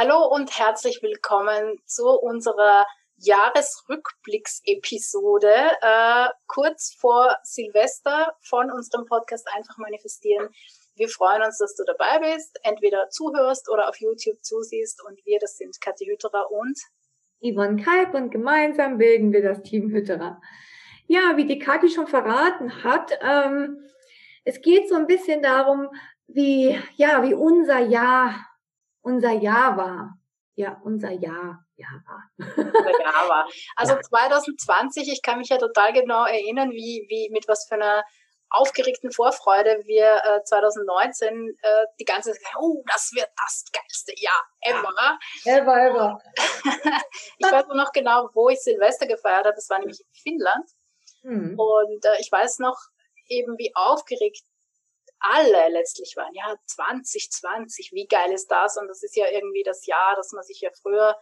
Hallo und herzlich willkommen zu unserer Jahresrückblicksepisode äh, kurz vor Silvester von unserem Podcast Einfach manifestieren. Wir freuen uns, dass du dabei bist, entweder zuhörst oder auf YouTube zusiehst. Und wir, das sind Kathi Hütterer und Yvonne Kalb und gemeinsam bilden wir das Team Hütterer. Ja, wie die Kathi schon verraten hat, ähm, es geht so ein bisschen darum, wie, ja, wie unser Jahr unser Jahr war. Ja, unser Jahr, Jahr war. Unser Jahr war. Also ja. 2020, ich kann mich ja total genau erinnern, wie, wie, mit was für einer aufgeregten Vorfreude wir äh, 2019 äh, die ganze Zeit, oh, das wird das geilste Jahr ever. Ja. Ever, ever. ich weiß noch genau, wo ich Silvester gefeiert habe. Das war nämlich in Finnland. Mhm. Und äh, ich weiß noch eben, wie aufgeregt alle letztlich waren, ja, 2020, wie geil ist das? Und das ist ja irgendwie das Jahr, das man sich ja früher,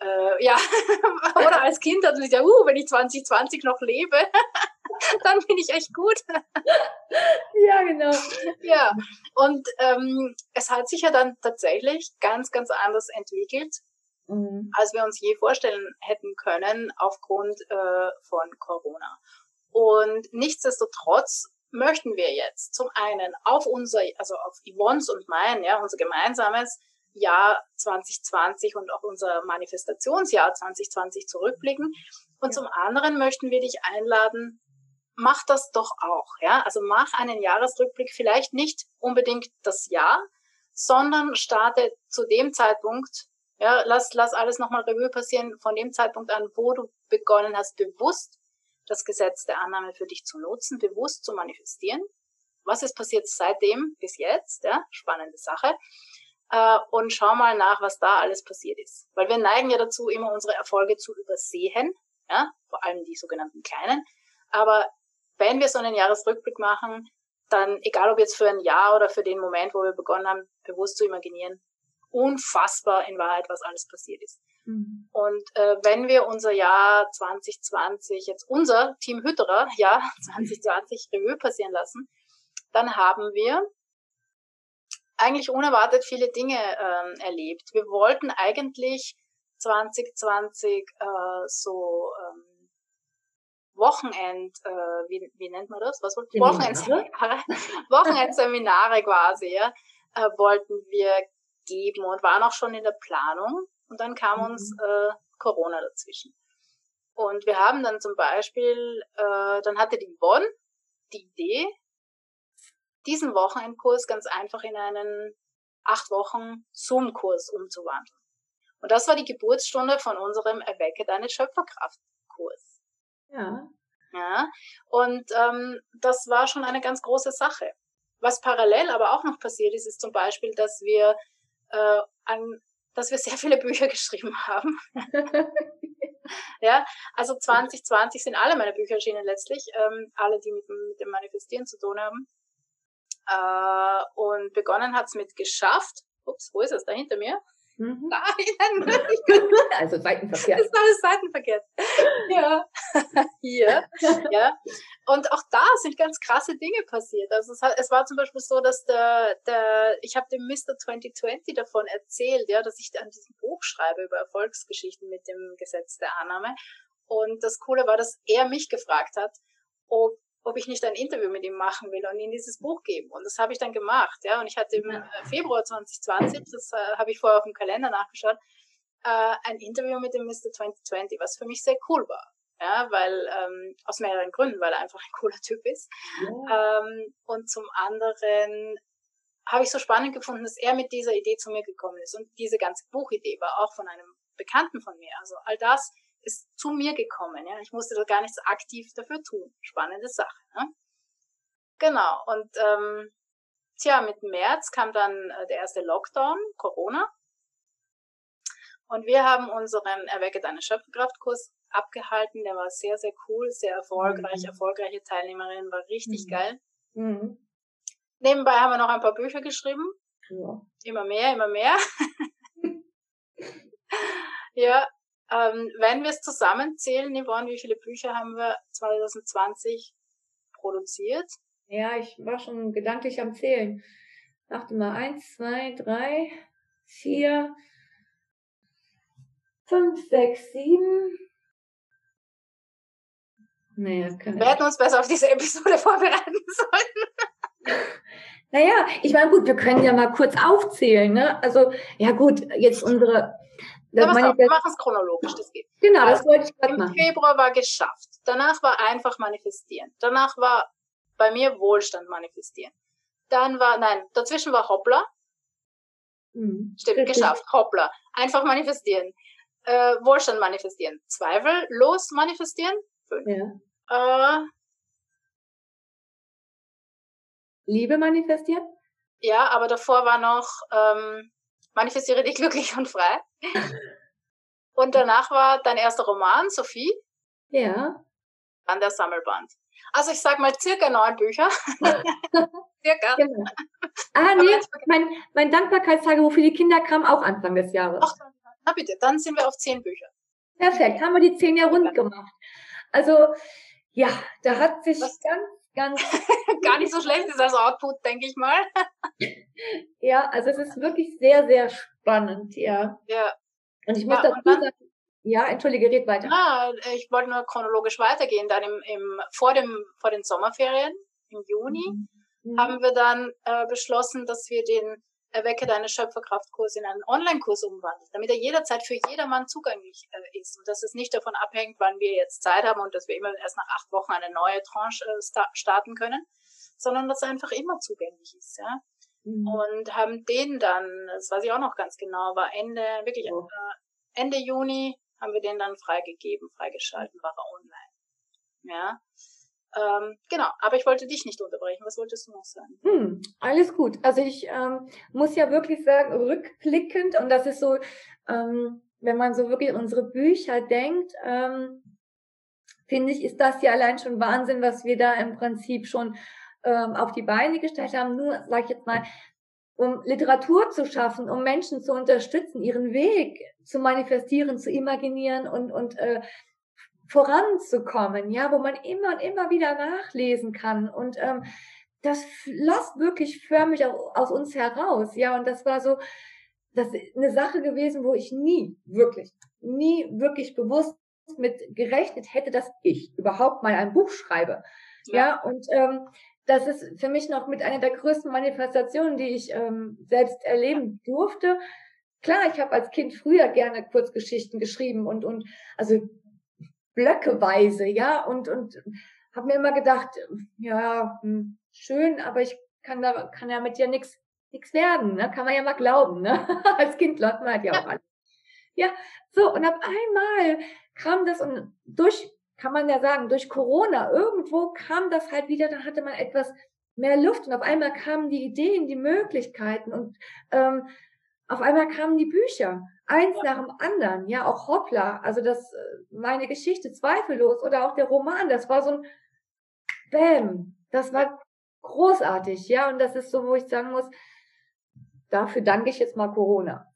äh, ja, oder als Kind hat man sich ja, uh, wenn ich 2020 noch lebe, dann bin ich echt gut. ja, genau. Ja, und ähm, es hat sich ja dann tatsächlich ganz, ganz anders entwickelt, mhm. als wir uns je vorstellen hätten können aufgrund äh, von Corona. Und nichtsdestotrotz möchten wir jetzt zum einen auf unser, also auf Yvonne's und mein, ja, unser gemeinsames Jahr 2020 und auch unser Manifestationsjahr 2020 zurückblicken. Und ja. zum anderen möchten wir dich einladen, mach das doch auch, ja. Also mach einen Jahresrückblick, vielleicht nicht unbedingt das Jahr, sondern starte zu dem Zeitpunkt, ja, lass, lass alles nochmal Revue passieren von dem Zeitpunkt an, wo du begonnen hast, bewusst das Gesetz der Annahme für dich zu nutzen, bewusst zu manifestieren. Was ist passiert seitdem bis jetzt? Ja, spannende Sache. Äh, und schau mal nach, was da alles passiert ist. Weil wir neigen ja dazu, immer unsere Erfolge zu übersehen, ja, vor allem die sogenannten kleinen. Aber wenn wir so einen Jahresrückblick machen, dann, egal ob jetzt für ein Jahr oder für den Moment, wo wir begonnen haben, bewusst zu imaginieren, unfassbar in Wahrheit, was alles passiert ist. Mhm. Und äh, wenn wir unser Jahr 2020, jetzt unser Team Hütterer Jahr 2020 Revue passieren lassen, dann haben wir eigentlich unerwartet viele Dinge ähm, erlebt. Wir wollten eigentlich 2020 äh, so ähm, Wochenend, äh, wie, wie nennt man das? Was Wochenendseminare? Wochenendseminare quasi, ja, äh, wollten wir geben und waren auch schon in der Planung. Und dann kam mhm. uns äh, Corona dazwischen. Und wir haben dann zum Beispiel, äh, dann hatte die Bonn die Idee, diesen Wochenendkurs ganz einfach in einen acht Wochen Zoom-Kurs umzuwandeln. Und das war die Geburtsstunde von unserem Erwecke deine Schöpferkraft-Kurs. Ja. Ja. Und ähm, das war schon eine ganz große Sache. Was parallel aber auch noch passiert ist, ist zum Beispiel, dass wir äh, an dass wir sehr viele Bücher geschrieben haben. ja, also 2020 sind alle meine Bücher erschienen letztlich, ähm, alle, die mit, mit, dem Manifestieren zu tun haben. Äh, und begonnen hat's mit geschafft. Ups, wo ist es? Da hinter mir. Mhm. Nein, also seitenverkehrt. Das ist alles seitenverkehrt. Ja, hier. Ja. Und auch da sind ganz krasse Dinge passiert. Also es, hat, es war zum Beispiel so, dass der, der ich habe dem Mr. 2020 davon erzählt, ja, dass ich an diesem Buch schreibe über Erfolgsgeschichten mit dem Gesetz der Annahme. Und das Coole war, dass er mich gefragt hat, ob ob ich nicht ein Interview mit ihm machen will und ihm dieses Buch geben. Und das habe ich dann gemacht, ja. Und ich hatte im ja. Februar 2020, das äh, habe ich vorher auf dem Kalender nachgeschaut, äh, ein Interview mit dem Mr. 2020, was für mich sehr cool war. Ja, weil ähm, aus mehreren Gründen, weil er einfach ein cooler Typ ist. Ja. Ähm, und zum anderen habe ich so spannend gefunden, dass er mit dieser Idee zu mir gekommen ist. Und diese ganze Buchidee war auch von einem Bekannten von mir. Also all das ist zu mir gekommen. Ja? Ich musste da gar nichts aktiv dafür tun. Spannende Sache. Ne? Genau. Und ähm, tja, mit März kam dann äh, der erste Lockdown, Corona. Und wir haben unseren Erwecke deine Schöpfkraftkurs abgehalten. Der war sehr, sehr cool, sehr erfolgreich, mhm. erfolgreiche Teilnehmerin, war richtig mhm. geil. Mhm. Nebenbei haben wir noch ein paar Bücher geschrieben. Ja. Immer mehr, immer mehr. ja, ähm, wenn wir es zusammenzählen, Yvonne, wie viele Bücher haben wir 2020 produziert? Ja, ich war schon gedanklich am Zählen. Dachte mal, eins, zwei, drei, vier, fünf, sechs, sieben. Nee, das kann Wir hätten uns besser auf diese Episode vorbereiten sollen. Naja, ich meine, gut, wir können ja mal kurz aufzählen, ne? Also, ja gut, jetzt unsere. Das ja, pass auf, wir machen es chronologisch, das geht. Genau, das wollte ich gerade machen. Im Februar war geschafft. Danach war einfach manifestieren. Danach war bei mir Wohlstand manifestieren. Dann war, nein, dazwischen war Hoppla. Hm, Stimmt, richtig. geschafft. Hoppla. Einfach manifestieren. Äh, Wohlstand manifestieren. Zweifel, los manifestieren. Fünf. Ja. Äh, Liebe manifestieren? Ja, aber davor war noch ähm, Manifestiere dich glücklich und frei. und danach war dein erster Roman, Sophie. Ja. Dann der Sammelband. Also ich sag mal circa neun Bücher. circa. Genau. Ah, nee, mein, mein Dankbarkeitstagebuch für die Kinder kam auch Anfang des Jahres. Ach, na bitte, dann sind wir auf zehn Bücher. Perfekt, haben wir die zehn Jahre rund gemacht. Also, ja, da hat sich Was? ganz ganz. Gar nicht so schlecht ist als Output, denke ich mal. Ja, also es ist wirklich sehr, sehr spannend, ja. Ja. Und ich muss ja, dazu sagen, ja, entschuldige, red weiter. Ja, ich wollte nur chronologisch weitergehen. Dann im, im, vor, dem, vor den Sommerferien, im Juni, mhm. haben wir dann äh, beschlossen, dass wir den Erwecke deine Schöpferkraftkurs in einen Online-Kurs umwandelt, damit er jederzeit für jedermann zugänglich äh, ist und dass es nicht davon abhängt, wann wir jetzt Zeit haben und dass wir immer erst nach acht Wochen eine neue Tranche äh, starten können, sondern dass er einfach immer zugänglich ist, ja. Mhm. Und haben den dann, das weiß ich auch noch ganz genau, war Ende, wirklich oh. Ende Juni haben wir den dann freigegeben, freigeschalten, war er online. Ja. Ähm, genau, aber ich wollte dich nicht unterbrechen. Was wolltest du noch sagen? Hm, alles gut. Also ich ähm, muss ja wirklich sagen, rückblickend, und das ist so, ähm, wenn man so wirklich unsere Bücher denkt, ähm, finde ich, ist das ja allein schon Wahnsinn, was wir da im Prinzip schon ähm, auf die Beine gestellt haben. Nur, sag ich jetzt mal, um Literatur zu schaffen, um Menschen zu unterstützen, ihren Weg zu manifestieren, zu imaginieren und, und äh, voranzukommen, ja, wo man immer und immer wieder nachlesen kann. Und ähm, das floss wirklich förmlich aus uns heraus, ja, und das war so, das ist eine Sache gewesen, wo ich nie, wirklich, nie wirklich bewusst mit gerechnet hätte, dass ich überhaupt mal ein Buch schreibe, ja, ja. Und ähm, das ist für mich noch mit einer der größten Manifestationen, die ich ähm, selbst erleben durfte. Klar, ich habe als Kind früher gerne Kurzgeschichten geschrieben und und also blöckeweise, ja, und, und habe mir immer gedacht, ja, hm, schön, aber ich kann da, kann ja mit dir nichts nichts werden, ne? Kann man ja mal glauben, ne? Als Kind glaubt man halt ja auch alles. Ja, so, und auf einmal kam das und durch, kann man ja sagen, durch Corona, irgendwo kam das halt wieder, dann hatte man etwas mehr Luft und auf einmal kamen die Ideen, die Möglichkeiten und ähm, auf einmal kamen die Bücher, eins ja. nach dem anderen, ja, auch Hoppla, also das, äh, meine Geschichte zweifellos oder auch der Roman, das war so ein Bäm, das war großartig, ja, und das ist so, wo ich sagen muss, dafür danke ich jetzt mal Corona.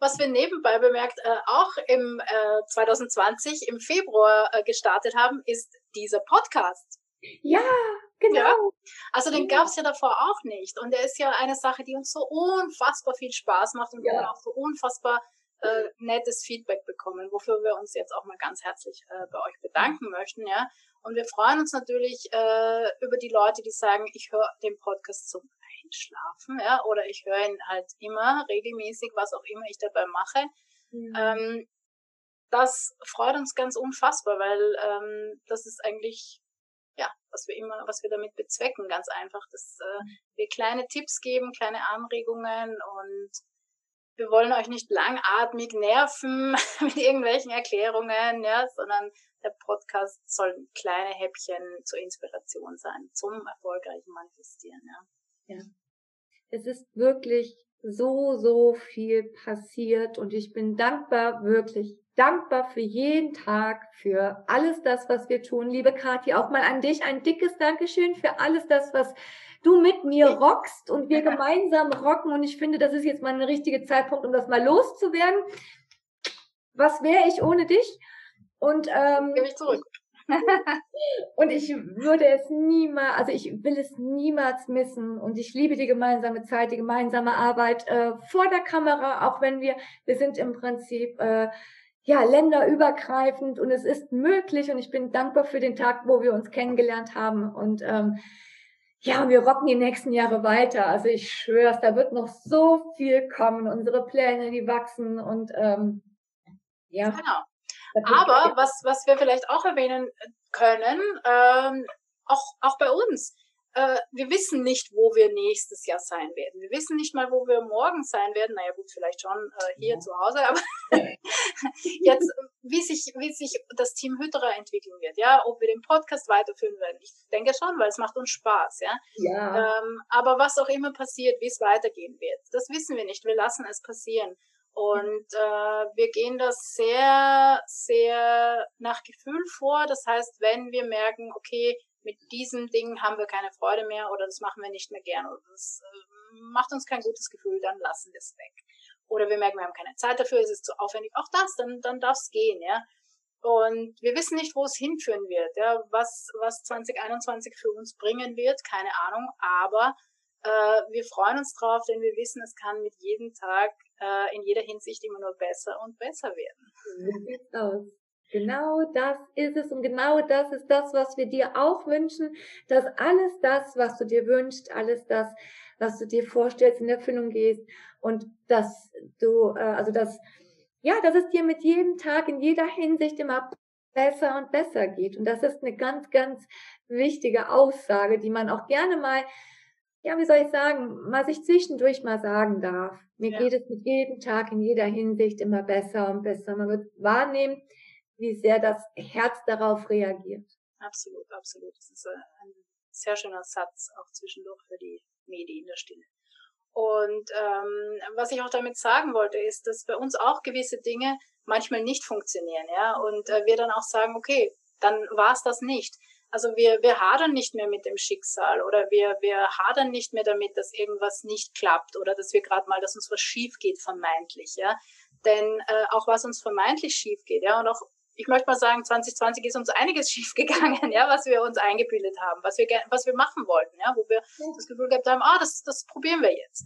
Was wir nebenbei bemerkt äh, auch im äh, 2020 im Februar äh, gestartet haben, ist dieser Podcast. Ja, Genau. Ja? Also den gab es ja davor auch nicht. Und der ist ja eine Sache, die uns so unfassbar viel Spaß macht und ja. wir auch so unfassbar äh, nettes Feedback bekommen, wofür wir uns jetzt auch mal ganz herzlich äh, bei euch bedanken möchten, ja. Und wir freuen uns natürlich äh, über die Leute, die sagen, ich höre den Podcast zum Einschlafen, ja, oder ich höre ihn halt immer regelmäßig, was auch immer ich dabei mache. Mhm. Ähm, das freut uns ganz unfassbar, weil ähm, das ist eigentlich ja, was wir immer, was wir damit bezwecken, ganz einfach, dass äh, wir kleine Tipps geben, kleine Anregungen und wir wollen euch nicht langatmig nerven mit irgendwelchen Erklärungen, ja, sondern der Podcast soll kleine Häppchen zur Inspiration sein, zum erfolgreichen Manifestieren, ja. Ja. Es ist wirklich so, so viel passiert und ich bin dankbar, wirklich dankbar für jeden Tag, für alles das, was wir tun. Liebe Kathi, auch mal an dich ein dickes Dankeschön für alles das, was du mit mir rockst und wir gemeinsam rocken. Und ich finde, das ist jetzt mal ein richtiger Zeitpunkt, um das mal loszuwerden. Was wäre ich ohne dich? Und ähm, ich zurück. und ich würde es niemals, also ich will es niemals missen. Und ich liebe die gemeinsame Zeit, die gemeinsame Arbeit äh, vor der Kamera, auch wenn wir, wir sind im Prinzip äh, ja, länderübergreifend und es ist möglich und ich bin dankbar für den Tag, wo wir uns kennengelernt haben und ähm, ja, wir rocken die nächsten Jahre weiter. Also ich schwöre da wird noch so viel kommen. Unsere Pläne, die wachsen und ähm, ja. Genau. Aber was, was wir vielleicht auch erwähnen können, ähm, auch, auch bei uns, äh, wir wissen nicht, wo wir nächstes Jahr sein werden. Wir wissen nicht mal, wo wir morgen sein werden. Naja, gut, vielleicht schon äh, hier ja. zu Hause, aber jetzt, wie sich, wie sich das Team Hütterer entwickeln wird, ja, ob wir den Podcast weiterführen werden. Ich denke schon, weil es macht uns Spaß, ja. ja. Ähm, aber was auch immer passiert, wie es weitergehen wird, das wissen wir nicht. Wir lassen es passieren. Und äh, wir gehen das sehr, sehr nach Gefühl vor. Das heißt, wenn wir merken, okay, mit diesem Ding haben wir keine Freude mehr oder das machen wir nicht mehr gern oder das äh, macht uns kein gutes Gefühl, dann lassen wir es weg. Oder wir merken, wir haben keine Zeit dafür, es ist zu aufwendig, auch das, dann, dann darf es gehen, ja. Und wir wissen nicht, wo es hinführen wird, ja, was, was 2021 für uns bringen wird, keine Ahnung, aber äh, wir freuen uns drauf, denn wir wissen, es kann mit jedem Tag äh, in jeder Hinsicht immer nur besser und besser werden. Genau das ist es und genau das ist das, was wir dir auch wünschen, dass alles das, was du dir wünschst, alles das, was du dir vorstellst, in Erfüllung gehst und dass du, äh, also dass, ja, dass es dir mit jedem Tag in jeder Hinsicht immer besser und besser geht. Und das ist eine ganz, ganz wichtige Aussage, die man auch gerne mal, ja, wie soll ich sagen, mal sich zwischendurch mal sagen darf. Mir ja. geht es mit jedem Tag in jeder Hinsicht immer besser und besser. Man wird wahrnehmen, wie sehr das Herz darauf reagiert. Absolut, absolut. Das ist ein sehr schöner Satz, auch zwischendurch für die Medien in der Stille. Und ähm, was ich auch damit sagen wollte, ist, dass bei uns auch gewisse Dinge manchmal nicht funktionieren, ja, und äh, wir dann auch sagen, okay, dann war es das nicht. Also wir, wir hadern nicht mehr mit dem Schicksal oder wir, wir hadern nicht mehr damit, dass irgendwas nicht klappt oder dass wir gerade mal, dass uns was schief geht, vermeintlich, ja. Denn äh, auch was uns vermeintlich schief geht, ja, und auch ich möchte mal sagen, 2020 ist uns einiges schiefgegangen, ja, was wir uns eingebildet haben, was wir, was wir machen wollten, ja, wo wir das Gefühl gehabt haben, ah, das, das probieren wir jetzt.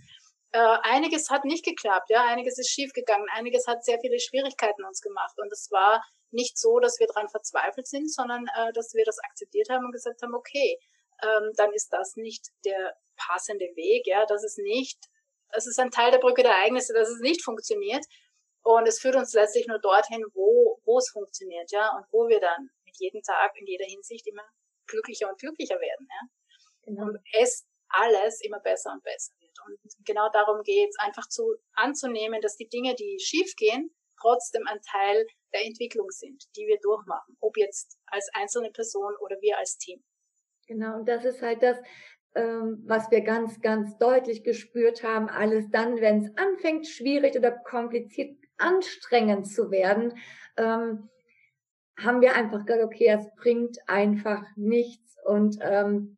Äh, einiges hat nicht geklappt, ja, einiges ist schiefgegangen, einiges hat sehr viele Schwierigkeiten uns gemacht und es war nicht so, dass wir daran verzweifelt sind, sondern äh, dass wir das akzeptiert haben und gesagt haben, okay, ähm, dann ist das nicht der passende Weg, ja, das ist nicht, es ist ein Teil der Brücke der Ereignisse, dass es nicht funktioniert und es führt uns letztlich nur dorthin, wo, wo es funktioniert, ja, und wo wir dann mit jedem Tag in jeder Hinsicht immer glücklicher und glücklicher werden, ja. Genau. Und es alles immer besser und besser. Und genau darum geht es, einfach zu anzunehmen, dass die Dinge, die schief gehen, trotzdem ein Teil der Entwicklung sind, die wir durchmachen, ob jetzt als einzelne Person oder wir als Team. Genau, und das ist halt das, ähm, was wir ganz, ganz deutlich gespürt haben, alles dann, wenn es anfängt, schwierig oder kompliziert anstrengend zu werden, ähm, haben wir einfach gesagt, okay, es bringt einfach nichts und ähm,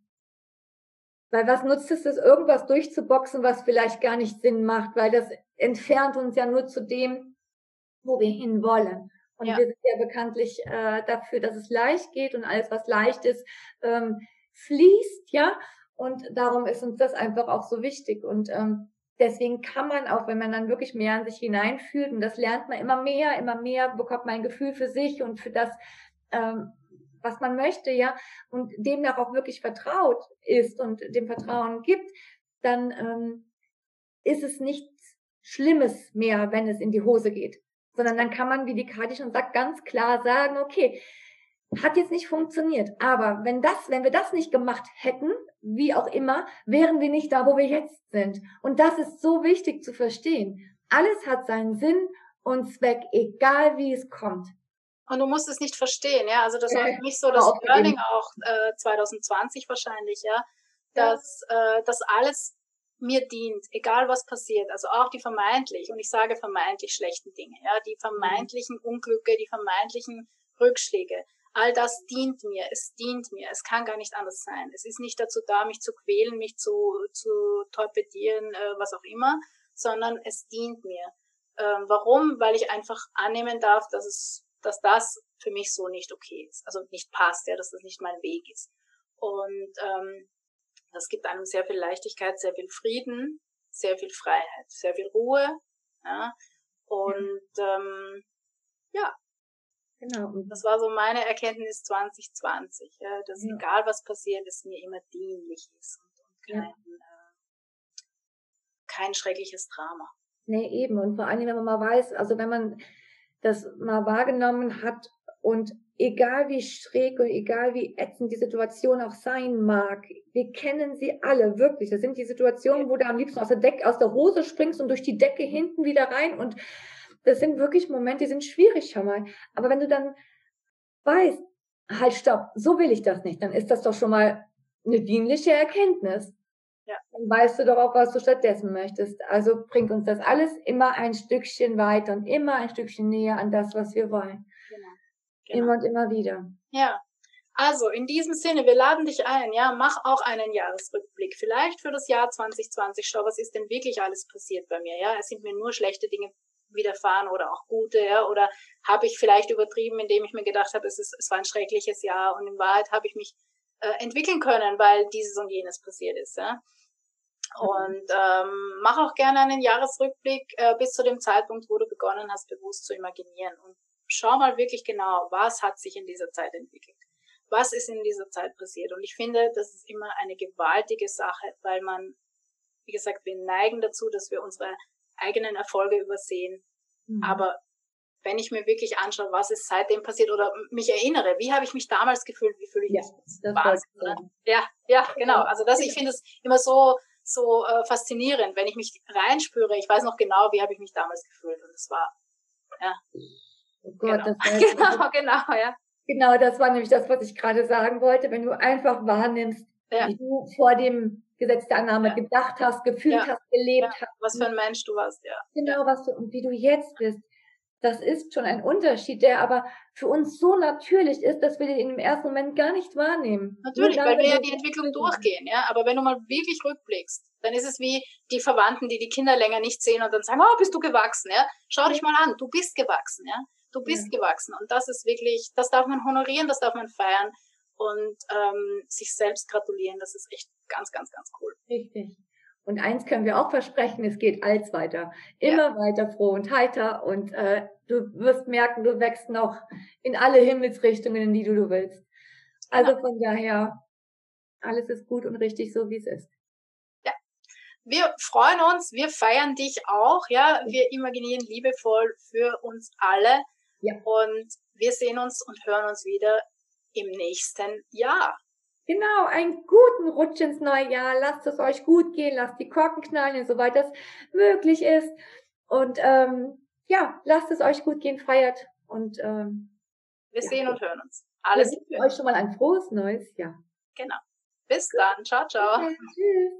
weil was nutzt es, das irgendwas durchzuboxen, was vielleicht gar nicht Sinn macht, weil das entfernt uns ja nur zu dem, wo wir hinwollen. Und ja. wir sind ja bekanntlich äh, dafür, dass es leicht geht und alles, was leicht ist, ähm, fließt, ja. Und darum ist uns das einfach auch so wichtig. Und ähm, deswegen kann man auch, wenn man dann wirklich mehr an sich hineinfühlt, und das lernt man immer mehr, immer mehr, bekommt man ein Gefühl für sich und für das, ähm, was man möchte, ja, und demnach auch wirklich vertraut ist und dem Vertrauen gibt, dann ähm, ist es nichts Schlimmes mehr, wenn es in die Hose geht. Sondern dann kann man, wie die Kati schon sagt, ganz klar sagen, okay, hat jetzt nicht funktioniert. Aber wenn das, wenn wir das nicht gemacht hätten, wie auch immer, wären wir nicht da, wo wir jetzt sind. Und das ist so wichtig zu verstehen. Alles hat seinen Sinn und Zweck, egal wie es kommt. Und du musst es nicht verstehen, ja. Also das war für mich so das Learning auch äh, 2020 wahrscheinlich, ja, dass äh, das alles mir dient, egal was passiert. Also auch die vermeintlich, und ich sage vermeintlich schlechten Dinge, ja, die vermeintlichen Unglücke, die vermeintlichen Rückschläge all das dient mir, es dient mir, es kann gar nicht anders sein. Es ist nicht dazu da, mich zu quälen, mich zu, zu torpedieren, äh, was auch immer, sondern es dient mir. Ähm, warum? Weil ich einfach annehmen darf, dass es, dass das für mich so nicht okay ist, also nicht passt, ja, dass das nicht mein Weg ist. Und ähm, das gibt einem sehr viel Leichtigkeit, sehr viel Frieden, sehr viel Freiheit, sehr viel Ruhe, ja, und ähm, ja. Genau. Das war so meine Erkenntnis 2020, ja, dass ja. egal was passiert, es mir immer dienlich ist und, und kein, äh, kein schreckliches Drama. Nee, eben. Und vor allem, wenn man mal weiß, also wenn man das mal wahrgenommen hat und egal wie schräg und egal wie ätzend die Situation auch sein mag, wir kennen sie alle, wirklich. Das sind die Situationen, wo du am liebsten aus der Decke, aus der Hose springst und durch die Decke hinten wieder rein und das sind wirklich Momente, die sind schwierig schon mal. Aber wenn du dann weißt, halt stopp, so will ich das nicht, dann ist das doch schon mal eine dienliche Erkenntnis. Ja. Dann weißt du doch auch, was du stattdessen möchtest. Also bringt uns das alles immer ein Stückchen weiter und immer ein Stückchen näher an das, was wir wollen. Genau. genau. Immer und immer wieder. Ja. Also in diesem Sinne, wir laden dich ein, ja, mach auch einen Jahresrückblick. Vielleicht für das Jahr 2020. Schau, was ist denn wirklich alles passiert bei mir, ja? Es sind mir nur schlechte Dinge widerfahren oder auch gute, ja, oder habe ich vielleicht übertrieben, indem ich mir gedacht habe, es ist, es war ein schreckliches Jahr und in Wahrheit habe ich mich äh, entwickeln können, weil dieses und jenes passiert ist, ja. Mhm. Und ähm, mach auch gerne einen Jahresrückblick äh, bis zu dem Zeitpunkt, wo du begonnen hast, bewusst zu imaginieren. Und schau mal wirklich genau, was hat sich in dieser Zeit entwickelt. Was ist in dieser Zeit passiert? Und ich finde, das ist immer eine gewaltige Sache, weil man, wie gesagt, wir neigen dazu, dass wir unsere eigenen Erfolge übersehen. Mhm. Aber wenn ich mir wirklich anschaue, was ist seitdem passiert oder mich erinnere, wie habe ich mich damals gefühlt, wie fühle ich mich? Ja, Wahnsinn, ne? ja, ja, genau. Also das, ich finde es immer so, so äh, faszinierend, wenn ich mich reinspüre. Ich weiß noch genau, wie habe ich mich damals gefühlt und es war, ja. Oh Gott, genau. das war genau, genau, ja. Genau, das war nämlich das, was ich gerade sagen wollte. Wenn du einfach wahrnimmst, ja. wie du vor dem Gesetz der Annahme ja. gedacht hast, gefühlt ja. hast, gelebt hast. Was für ein Mensch du warst, ja. Genau, was du und wie du jetzt bist. Das ist schon ein Unterschied, der aber für uns so natürlich ist, dass wir den im ersten Moment gar nicht wahrnehmen. Natürlich, weil wir ja die Entwicklung durchgehen, ja. Aber wenn du mal wirklich rückblickst, dann ist es wie die Verwandten, die die Kinder länger nicht sehen und dann sagen, oh, bist du gewachsen, ja. Schau dich mal an, du bist gewachsen, ja. Du bist ja. gewachsen. Und das ist wirklich, das darf man honorieren, das darf man feiern und ähm, sich selbst gratulieren. Das ist echt ganz, ganz, ganz cool. Richtig. Und eins können wir auch versprechen, es geht als weiter. Immer ja. weiter froh und heiter und äh, du wirst merken, du wächst noch in alle Himmelsrichtungen, in die du, du willst. Also genau. von daher, alles ist gut und richtig so, wie es ist. Ja. Wir freuen uns, wir feiern dich auch, ja. Wir imaginieren liebevoll für uns alle. Ja. Und wir sehen uns und hören uns wieder im nächsten Jahr. Genau, einen guten Rutsch ins neue Jahr. Lasst es euch gut gehen, lasst die Korken knallen, soweit das möglich ist. Und ähm, ja, lasst es euch gut gehen, feiert. Und ähm, wir ja. sehen und hören uns. Alles Gute. euch schon mal ein frohes neues Jahr. Genau. Bis dann. Ciao, ciao. Okay, tschüss.